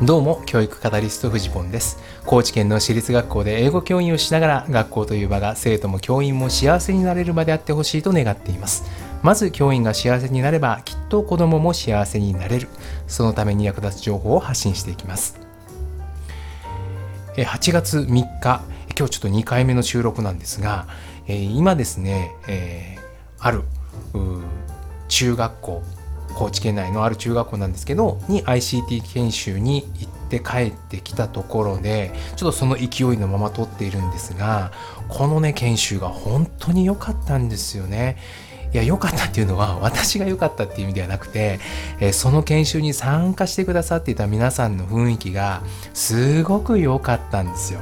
どうも教育カタリストフジポンです。高知県の私立学校で英語教員をしながら学校という場が生徒も教員も幸せになれる場であってほしいと願っています。まず教員が幸せになればきっと子供も幸せになれる。そのために役立つ情報を発信していきます。8月3日今日ちょっと2回目の収録なんですが今ですね、え、ある中学校高知県内のある中学校なんですけどに ICT 研修に行って帰ってきたところでちょっとその勢いのまま撮っているんですがこのね研修が本当に良かったんですよね。いや良かったっていうのは私が良かったっていう意味ではなくて、えその研修に参加してくださっていた皆さんの雰囲気がすごく良かったんですよ。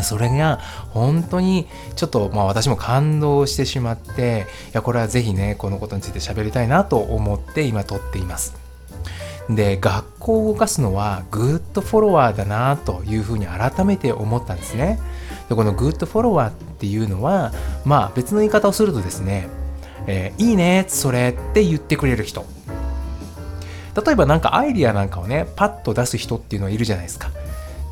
それが本当にちょっとまあ私も感動してしまっていやこれはぜひねこのことについて喋りたいなと思って今撮っています。で学校を動かすのはグッドフォロワーだなというふうに改めて思ったんですね。でこのグッドフォロワーっていうのはまあ別の言い方をするとですね、えー、いいねそれって言ってくれる人。例えば何かアイディアなんかをねパッと出す人っていうのはいるじゃないですか。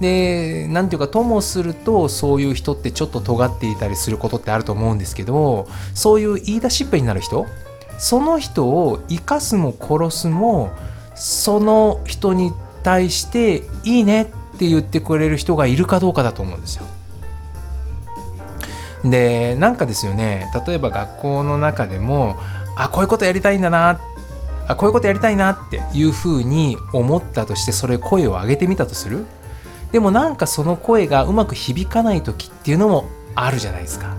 で何ていうかともするとそういう人ってちょっと尖っていたりすることってあると思うんですけどそういう言い出しっぺになる人その人を生かすも殺すもその人に対していいねって言ってくれる人がいるかどうかだと思うんですよ。でなんかですよね例えば学校の中でもあこういうことやりたいんだなあこういうことやりたいなっていうふうに思ったとしてそれ声を上げてみたとするでもなんかその声がうまく響かない時っていうのもあるじゃないですか。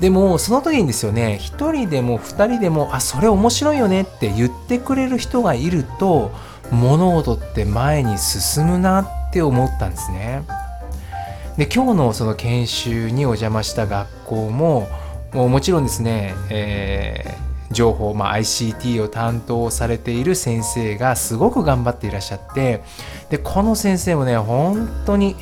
でもその時にですよね1人でも2人でもあそれ面白いよねって言ってくれる人がいると物事って前に進むなって思ったんですね。で今日のその研修にお邪魔した学校ももちろんですね、えー情報、まあ、ICT を担当されている先生がすごく頑張っていらっしゃってでこの先生もね本当に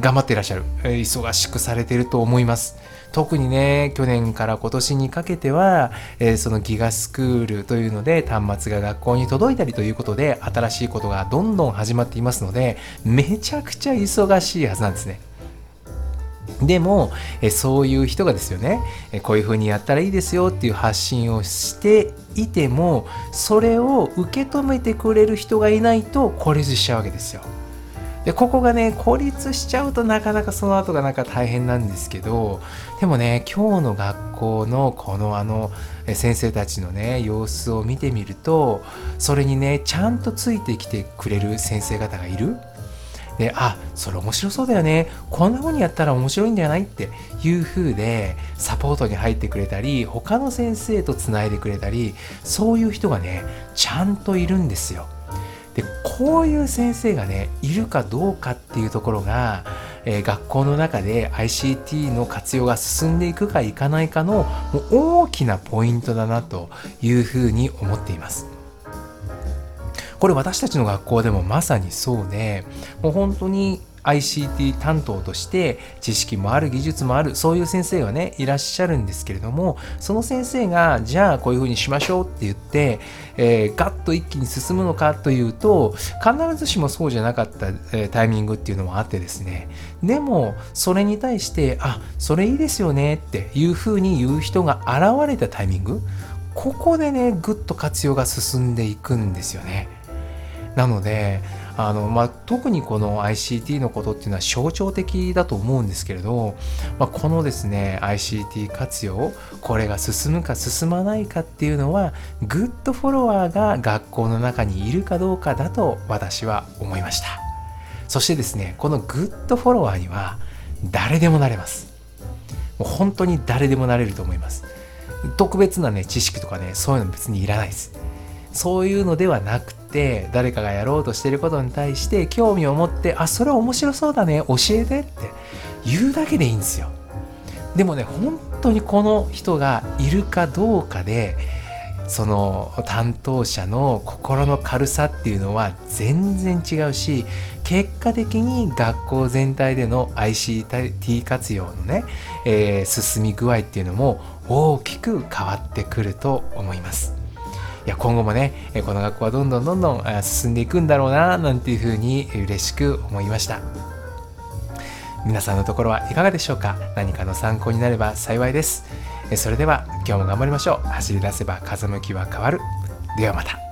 頑張っていらっしゃる。忙しくされていると思います。特にね去年から今年にかけては、えー、そのギガスクールというので端末が学校に届いたりということで新しいことがどんどん始まっていますのでめちゃくちゃ忙しいはずなんですね。でもえそういう人がですよねえこういうふうにやったらいいですよっていう発信をしていてもそれを受け止めてくれる人がいないと孤立しちゃうわけですよ。でここがね孤立しちゃうとなかなかその後がなんか大変なんですけどでもね今日の学校のこのあの先生たちのね様子を見てみるとそれにねちゃんとついてきてくれる先生方がいる。であそれ面白そうだよねこんな風にやったら面白いんじゃないっていう風でサポートに入ってくれたり他の先生とつないでくれたりそういう人がねちゃんといるんですよ。でこういう先生がねいるかどうかっていうところが、えー、学校の中で ICT の活用が進んでいくかいかないかの大きなポイントだなというふうに思っています。これ私たちの学校でもまさにそうでもう本当に ICT 担当として知識もある技術もあるそういう先生はねいらっしゃるんですけれどもその先生がじゃあこういうふうにしましょうって言って、えー、ガッと一気に進むのかというと必ずしもそうじゃなかった、え、タイミングっていうのもあってですねでもそれに対してあそれいいですよねっていうふうに言う人が現れたタイミングここでねぐっと活用が進んでいくんですよね。なのであの、まあ、特にこの ICT のことっていうのは象徴的だと思うんですけれど、まあ、このですね ICT 活用これが進むか進まないかっていうのはグッドフォロワーが学校の中にいるかどうかだと私は思いました。そしてですねこのグッドフォロワーには誰でもなれます。もう本当に誰でもなれると思います。特別なね知識とかねそういうの別にいらないです。そういうのではなくてて誰かがやろうとしてることに対して興味を持ってあそれ面白そうだね教えてって言うだけでいいんですよでもね本当にこの人がいるかどうかでその担当者の心の軽さっていうのは全然違うし結果的に学校全体での ICT 活用のね、えー、進み具合っていうのも大きく変わってくると思います。いや今後もねこの学校はどんどんどんどん進んでいくんだろうななんていうふうに嬉しく思いました。皆さんのところはいかがでしょうか？何かの参考になれば幸いです。それでは今日も頑張りましょう。走り出せば風向きは変わる。ではまた。